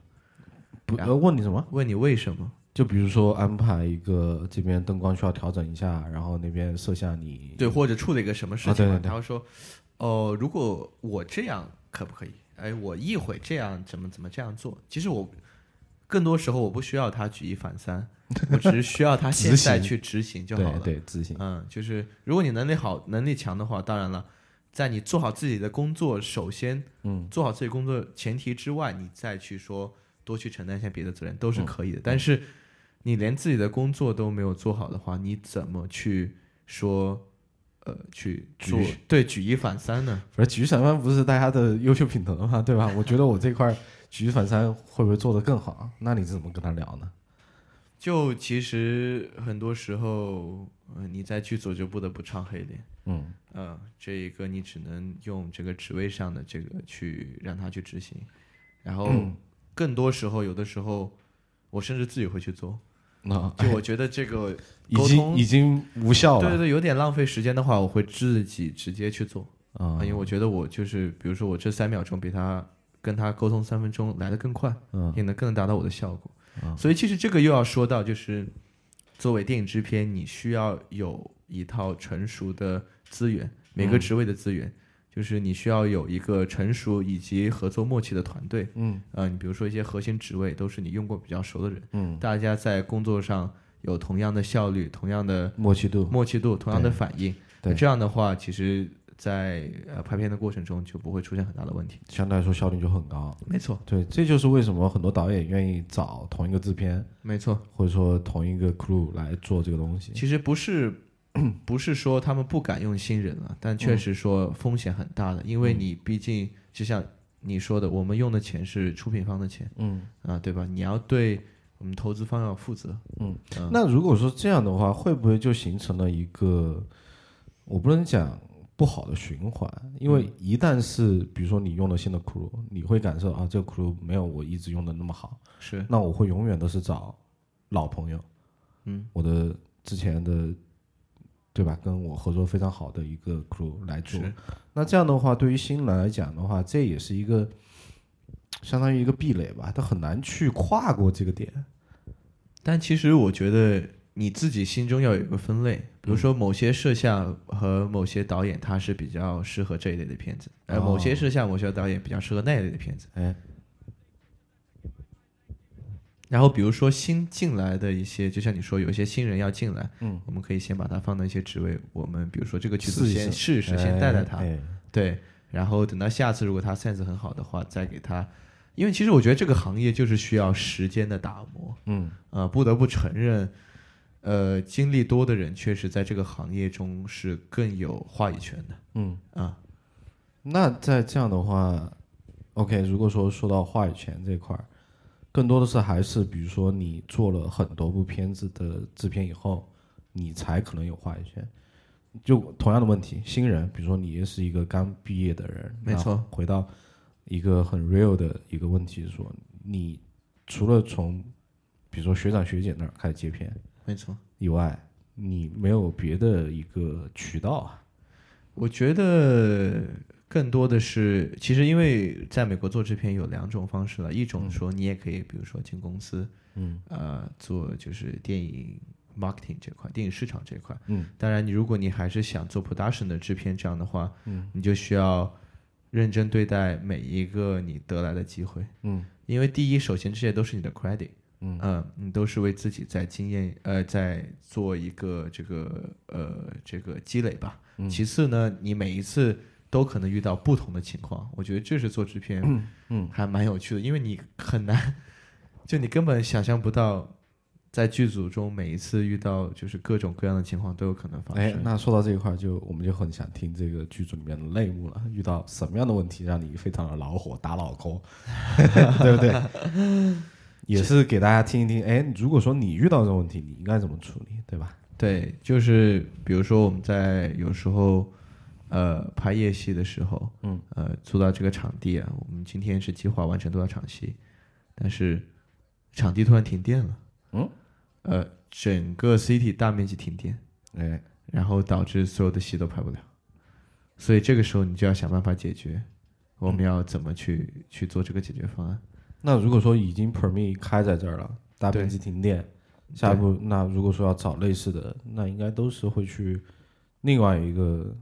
不问你什么？问你为什么。就比如说安排一个这边灯光需要调整一下，然后那边摄像你对，或者处理一个什么事情嘛，啊对对对他会说，哦、如果我这样可不可以？哎，我一会这样怎么怎么这样做？其实我更多时候我不需要他举一反三，我只是需要他现在去执行就好了。对对执行，嗯，就是如果你能力好、能力强的话，当然了，在你做好自己的工作，首先嗯做好自己工作前提之外，你再去说多去承担一些别的责任都嗯是可以的。但是你连自己的工作都没有做好的话，你怎么去说呃去做举对举一反三呢？不是举一反三不是大家的优秀品德嘛，对吧？我觉得我这块 举一反三会不会做得更好？那你怎么跟他聊呢？就其实很多时候，呃，你在剧组就不得不唱黑脸。嗯嗯，这一个你只能用这个职位上的这个去让他去执行，然后更多时候，有的时候我甚至自己会去做。那 就我觉得这个已经已经无效了。对对对，有点浪费时间的话，我会自己直接去做啊。因为我觉得我就是，比如说我这三秒钟比他跟他沟通三分钟来的更快，嗯。也能更能达到我的效果。嗯所以其实这个又要说到，就是作为电影制片，你需要有一套成熟的资源，每个嗯。职位的资源，就是你需要有一个成熟以及合作默契的团队。嗯呃，你比如说一些核心职位都是你用过比较熟的人，嗯大家在工作上有同样的效率、同样的默契度默契度、同样的反应。对这样的话，其实在呃拍片的过程中就不会出现很大的问题。相对来说效率就很高。没错，对，这就是为什么很多导演愿意找同一个制片没错。或者说同一个 crew 来做这个东西。其实不是 不是说他们不敢用新人了，但确实说风险很大的，因为你毕竟就像你说的，我们用的钱是出品方的钱嗯啊，对吧？你要对我们投资方要负责。嗯嗯，那如果说这样的话，会不会就形成了一个，我不能讲不好的循环？因为嗯一旦是比如说你用了新的 crew，你会感受啊，这个 crew 没有我一直用的那么好，是，那我会永远都是找老朋友，嗯，我的之前的，对吧？跟我合作非常好的一个 crew 来做。那这样的话，对于新人来讲的话，这也是一个相当于一个壁垒吧，他很难去跨过这个点。但其实我觉得你自己心中要有一个分类，比如说某些摄像和某些导演他是比较适合这一类的片子，而某些哦摄像、某些导演比较适合那一类的片子。哎，然后比如说新进来的一些，就像你说有一些新人要进来，嗯，我们可以先把他放到一些职位，我们比如说这个剧组试一先试试试，先带带他，哎，对，然后等到下次如果他 sense 很好的话，再给他，因为其实我觉得这个行业就是需要时间的打磨，嗯。呃，不得不承认，呃，经历多的人确实在这个行业中是更有话语权的。嗯。啊，那在这样的话，OK，如果说说到话语权这块儿，更多的是还是比如说你做了很多部片子的制片以后，你才可能有话语权。就同样的问题，新人，比如说你也是一个刚毕业的人，没错回到一个很 real 的一个问题是说，你除了从比如说学长学姐那儿开始接片没错。以外，你没有别的一个渠道啊。我觉得更多的是，其实因为在美国做制片有两种方式了，一种说你也可以，比如说进公司，嗯，呃，做就是电影 marketing 这块，电影市场这块。嗯，当然，你如果你还是想做 production 的制片这样的话，嗯，你就需要认真对待每一个你得来的机会，嗯，因为第一，首先这些都是你的 credit。嗯。呃，你都是为自己在经验呃在做一个这个呃这个积累吧。嗯。其次呢，你每一次都可能遇到不同的情况，我觉得这是做制片嗯还蛮有趣的，因为你很难，就你根本想象不到，在剧组中每一次遇到就是各种各样的情况都有可能发哎，生。那说到这一块儿，就我们就很想听这个剧组里面的内幕了。遇到什么样的问题让你非常的恼火、打脑壳，对不对？也是给大家听一听。哎，如果说你遇到这种问题，你应该怎么处理，对吧？对，就是比如说我们在有时候呃拍夜戏的时候，嗯，呃租到这个场地啊，我们今天是计划完成多少场戏，但是场地突然停电了，嗯，呃，整个 city 大面积停电，哎，然后导致所有的戏都拍不了，所以这个时候你就要想办法解决，我们要怎么去、去做这个解决方案？那如果说已经 permit 开在这儿了，大面积停电，下一步那如果说要找类似的，那应该都是会去另外一个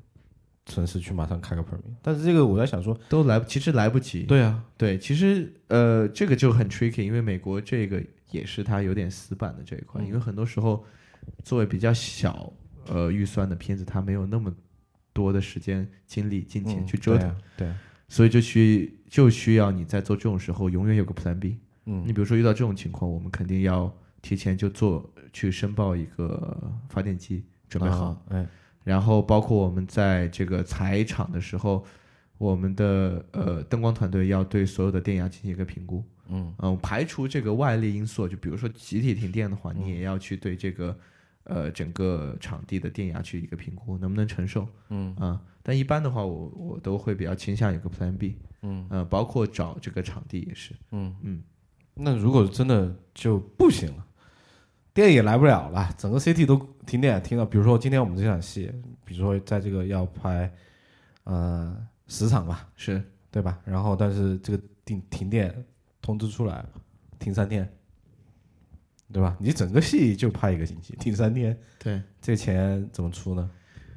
城市去马上开个 permit。但是这个我在想说，都来不，其实来不及，对啊，对，其实呃，这个就很 tricky，因为美国这个也是它有点死板的这一块，因为很多时候作为比较小呃预算的片子，它没有那么多的时间、精力、金钱嗯去折腾，对啊对啊，所以就需就需要你在做这种时候永远有个 Plan B。嗯你比如说遇到这种情况，我们肯定要提前就做去申报一个发电机，准备好。啊哎，然后包括我们在这个采场的时候，我们的呃灯光团队要对所有的电压进行一个评估。嗯嗯，排除这个外力因素，就比如说集体停电的话，你也要去对这个呃整个场地的电压去一个评估，能不能承受？嗯啊、但一般的话，我我都会比较倾向有个 Plan B。嗯呃，包括找这个场地也是。嗯嗯，那如果真的就不行了，电也来不了了，整个 CT 都停电，停了。比如说今天我们这场戏，比如说在这个要拍呃十场吧，是对吧？然后但是这个停停电通知出来，停三天，对吧？你整个戏就拍一个星期，停三天，对，这钱怎么出呢？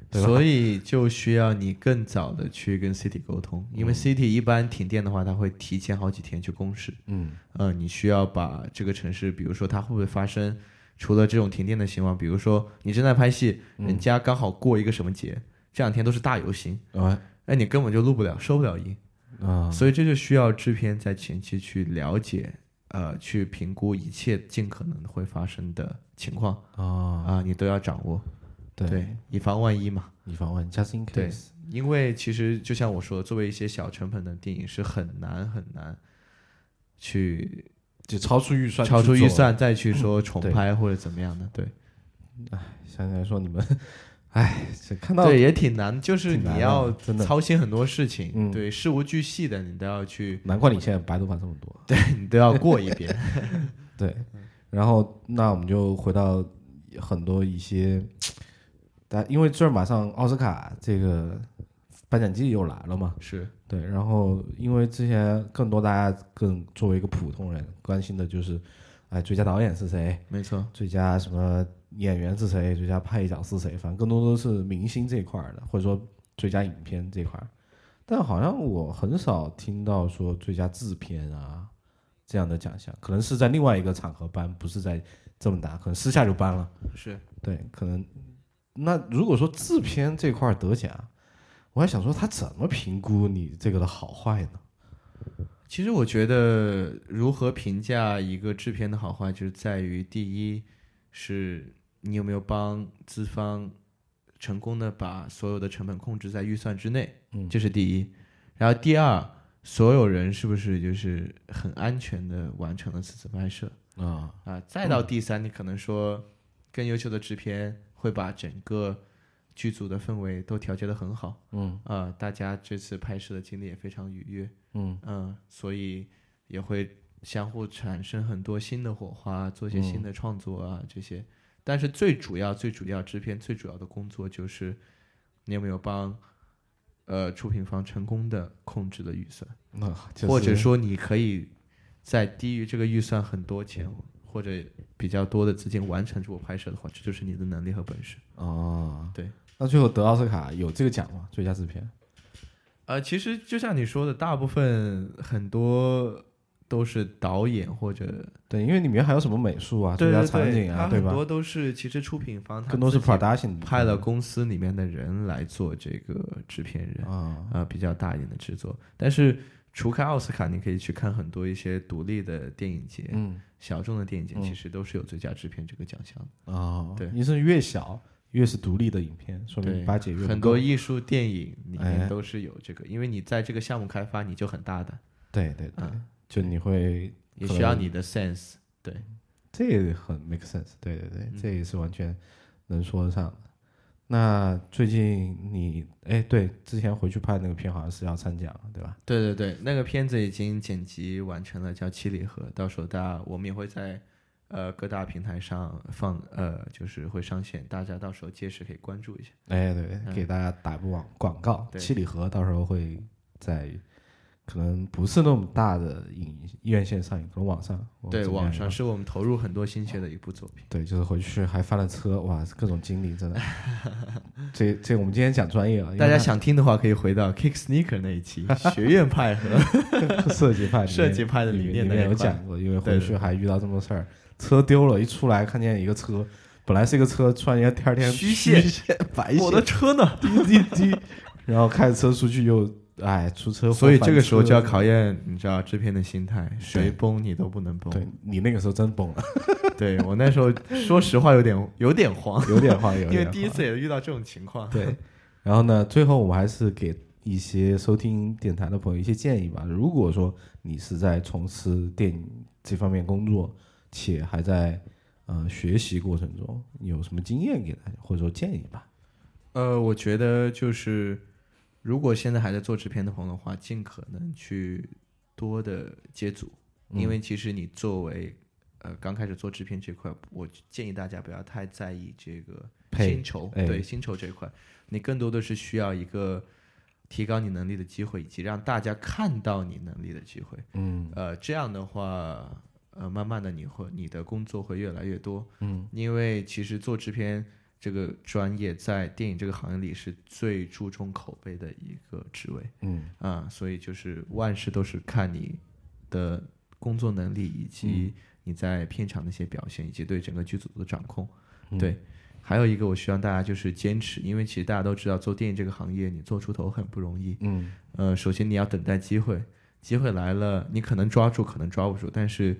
对？所以就需要你更早的去跟 City 沟通，因为 City 一般停电的话，它会提前好几天去公示。嗯呃，你需要把这个城市，比如说它会不会发生除了这种停电的情况，比如说你正在拍戏，人家刚好过一个什么节，这两天都是大游行，哎哎，你根本就录不了，收不了音，啊。所以这就需要制片在前期去了解，呃，去评估一切尽可能会发生的情况。啊，啊，你都要掌握，对，对，以防万一嘛。以防万一，just in 对 case。因为其实就像我说的，作为一些小成本的电影是很难很难去就超出预算，超出预，算再去说重拍或者怎么样的，对。哎想起来说你们，哎，这看到对，也挺难，就是你要真的。操心很多事情，嗯。对，事无巨细的你都要去，难怪你现在白头发这么多。对你都要过一遍，对，然后那我们就回到很多一些，但因为这儿马上奥斯卡这个颁奖季又来了嘛，是对，然后因为之前更多大家更作为一个普通人关心的就是，哎，最佳导演是谁？没错，最佳什么演员是谁？最佳配角是谁？反正更多都是明星这一块儿的，或者说最佳影片这一块儿。但好像我很少听到说最佳制片啊这样的奖项，可能是在另外一个场合颁，不是在这么大，可能私下就颁了。是对，可能那如果说制片这块得奖，我还想说他怎么评估你这个的好坏呢？其实我觉得如何评价一个制片的好坏，就是在于第一是你有没有帮资方成功的把所有的成本控制在预算之内？嗯这是第一。然后第二，所有人是不是就是很安全的完成了此次拍摄啊，啊？再到第三，你可能说更优秀的制片会把整个剧组的氛围都调节的很好。嗯啊、大家这次拍摄的经历也非常愉悦，嗯嗯、所以也会相互产生很多新的火花，做一些新的创作啊、这些。但是最主要、最主要制片最主要的工作就是，你有没有帮呃出品方成功的控制了预算，那就是或者说你可以在低于这个预算很多钱或者比较多的资金完成这部拍摄的话，这就是你的能力和本事。哦，对。那最后得奥斯卡有这个奖吗？最佳制片？呃，其实就像你说的，大部分很多都是导演或者对，因为里面还有什么美术啊、最佳场景啊，对吧？很多都是其实出品方他更多是 production 派了公司里面的人来做这个制片人啊，啊、比较大一点的制作。但是除开奥斯卡，你可以去看很多一些独立的电影节、嗯小众的电影节，嗯其实都是有最佳制片这个奖项的。哦，对你是越小越是独立的影片，说明八解越很多艺术电影里哎面都是有这个，因为你在这个项目开发，你就很大胆，对对对，嗯就你会也需要你的 sense。对，这也很 make sense，对对对，嗯这也是完全能说得上的。那最近你哎，对，之前回去拍那个片好像是要参奖，对吧？对对对，那个片子已经剪辑完成了，叫《七里河》，到时候大家我们也会在呃各大平台上放，呃就是会上线，大家到时候届时可以关注一下。哎，对，嗯给大家打部广广告，对七里河到时候会在可能不是那么大的影院线上映，可能网上。对，网上是我们投入很多心血的一部作品。对，就是回去还翻了车，哇，各种经历真的。这这我们今天讲专业了，大家想听的话，可以回到 Kick Sneaker 那一期学院派和 设计派设计派的理念里面有讲过，因为回去还遇到这么多事儿，车丢了，一出来看见一个车，本来是一个车，突然间第二天虚线线 白线，我的车呢？滴滴滴，然后开着车出去又哎出车祸，所以这个时候就要考验你知道制片的心态，谁崩你都不能崩。对你那个时候真崩了，对我那时候说实话有点有点慌，有点慌，有点因为第一次也遇到这种情况。对，然后呢，最后我们还是给一些收听电台的朋友一些建议吧。如果说你是在从事电影这方面工作，且还在呃学习过程中，有什么经验给大家，或者说建议吧？呃，我觉得就是，如果现在还在做制片的朋友的话，尽可能去多的接组，因为其实你作为呃刚开始做制片这块，我建议大家不要太在意这个薪酬，哎对薪酬这块，你更多的是需要一个提高你能力的机会，以及让大家看到你能力的机会。嗯呃，这样的话，呃，慢慢的你会你的工作会越来越多，嗯，因为其实做制片这个专业在电影这个行业里是最注重口碑的一个职位嗯啊，所以就是万事都是看你的工作能力以及你在片场的一些表现，以及对整个剧组的掌控。嗯对，还有一个我希望大家就是坚持，因为其实大家都知道做电影这个行业，你做出头很不容易。嗯呃，首先你要等待机会，机会来了，你可能抓住，可能抓不住。但是，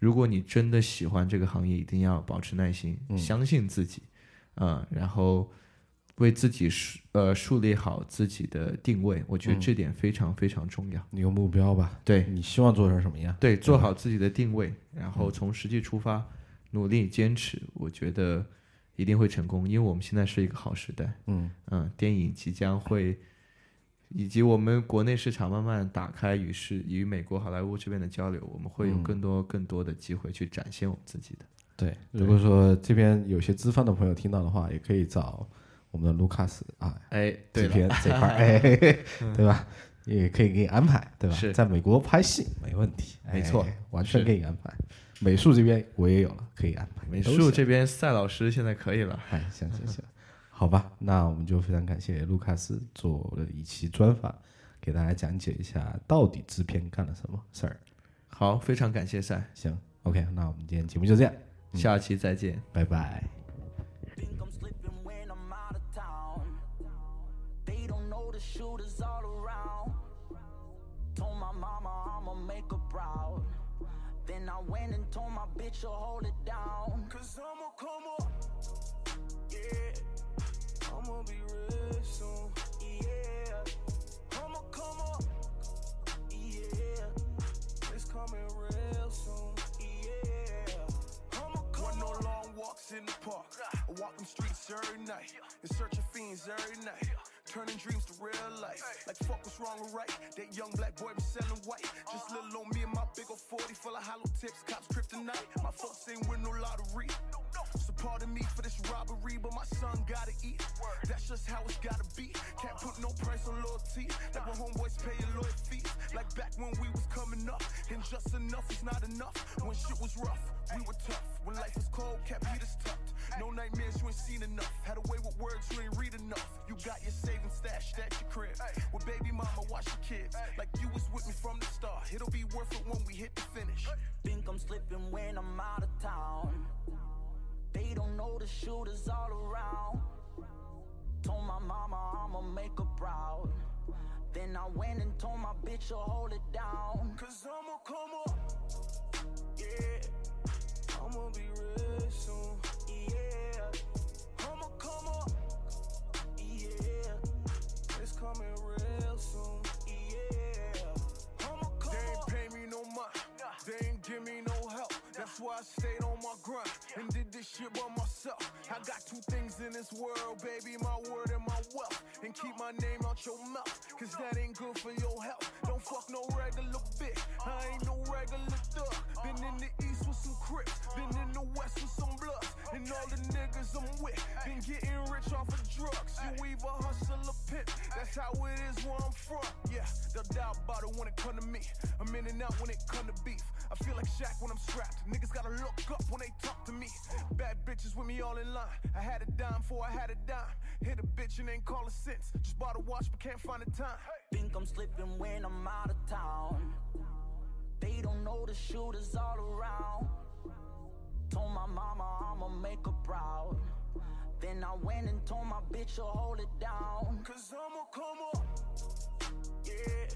如果你真的喜欢这个行业，一定要保持耐心，嗯相信自己，啊、然后为自己树呃树立好自己的定位。我觉得嗯这点非常非常重要。你有目标吧？对你希望做成什么样？对，做好自己的定位，然嗯后从实际出发，努力坚持，我觉得一定会成功。因为我们现在是一个好时代。嗯嗯，电影即将会，以及我们国内市场慢慢打开与是与美国好莱坞这边的交流，我们会有嗯更多更多的机会去展现我们自己的。对，如果说这边有些资方的朋友听到的话，也可以找我们的卢卡斯啊，哎，对制了，片这块儿，哎，嘿嘿 对吧？也可以给你安排，对吧？是在美国拍戏没问题，没错哎完全是给你安排。美术这边我也有了，可以安排。美术这边赛老师现在可以了。哎，行行行，好吧，那我们就非常感谢卢卡斯做了一期专访，给大家讲解一下到底制片干了什么事儿。好，非常感谢赛，行，OK，那我们今天节目就这样，下期再见。拜拜。In the park, I walk them streets every night. In search of fiends every night. Turning dreams to real life. Like fuck what's wrong or right. That young black boy be selling white. Just little on me and my big old 40 full of hollow tips, cops kryptonite. My folks ain't win no lottery. Pardon me for this robbery, but my son gotta eat. That's just how it's gotta be. Can't put no price on loyalty. Like when homeboys pay your lawyer fees. Like back when we was coming up. And just enough is not enough. When shit was rough, we were tough. When life was cold, kept heaters tucked. No nightmares, you ain't seen enough. Had a way with words, you ain't read enough. You got your savings stashed at your crib. With baby mama, watch your kids. Like you was with me from the start. It'll be worth it when we hit the finish. Think I'm slipping when I'm out of town. They don't know the shooters all around. Told my mama I'ma make her proud. Then I went and told my bitch to hold it down. Cause I'ma come up. Yeah. I'ma be real soon. Yeah, I'ma come up. yeah, It's coming real soon. yeah. I'ma come they ain't pay me no mind. They ain't give me no help. That's why I stayed on my grind and did this shit by myself. I got two things in this world, baby, my word and my wealth. And keep my name out your mouth, cause that ain't good for your health. Don't fuck no regular bitch. I ain't no regular thug. Been in the east with some crips, been in the west with some bloods. And all the niggas I'm with, been getting rich off of drugs. You either hustle or pimp. That's how it is where I'm from. Yeah, they'll doubt about it when it come to me. I'm in and out when it come to beef. I feel like Shaq when I'm strapped. Niggas gotta look up when they talk to me. Bad bitches with me all in line. I had a dime before I had a dime. Hit a bitch and ain't call a sense. Just bought a watch but can't find the time. Think I'm slipping when I'm out of town. They don't know the shooters all around. Told my mama I'ma make her proud. Then I went and told my bitch to hold it down. Cause I'ma come up, yeah.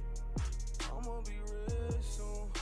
I'ma be rich soon.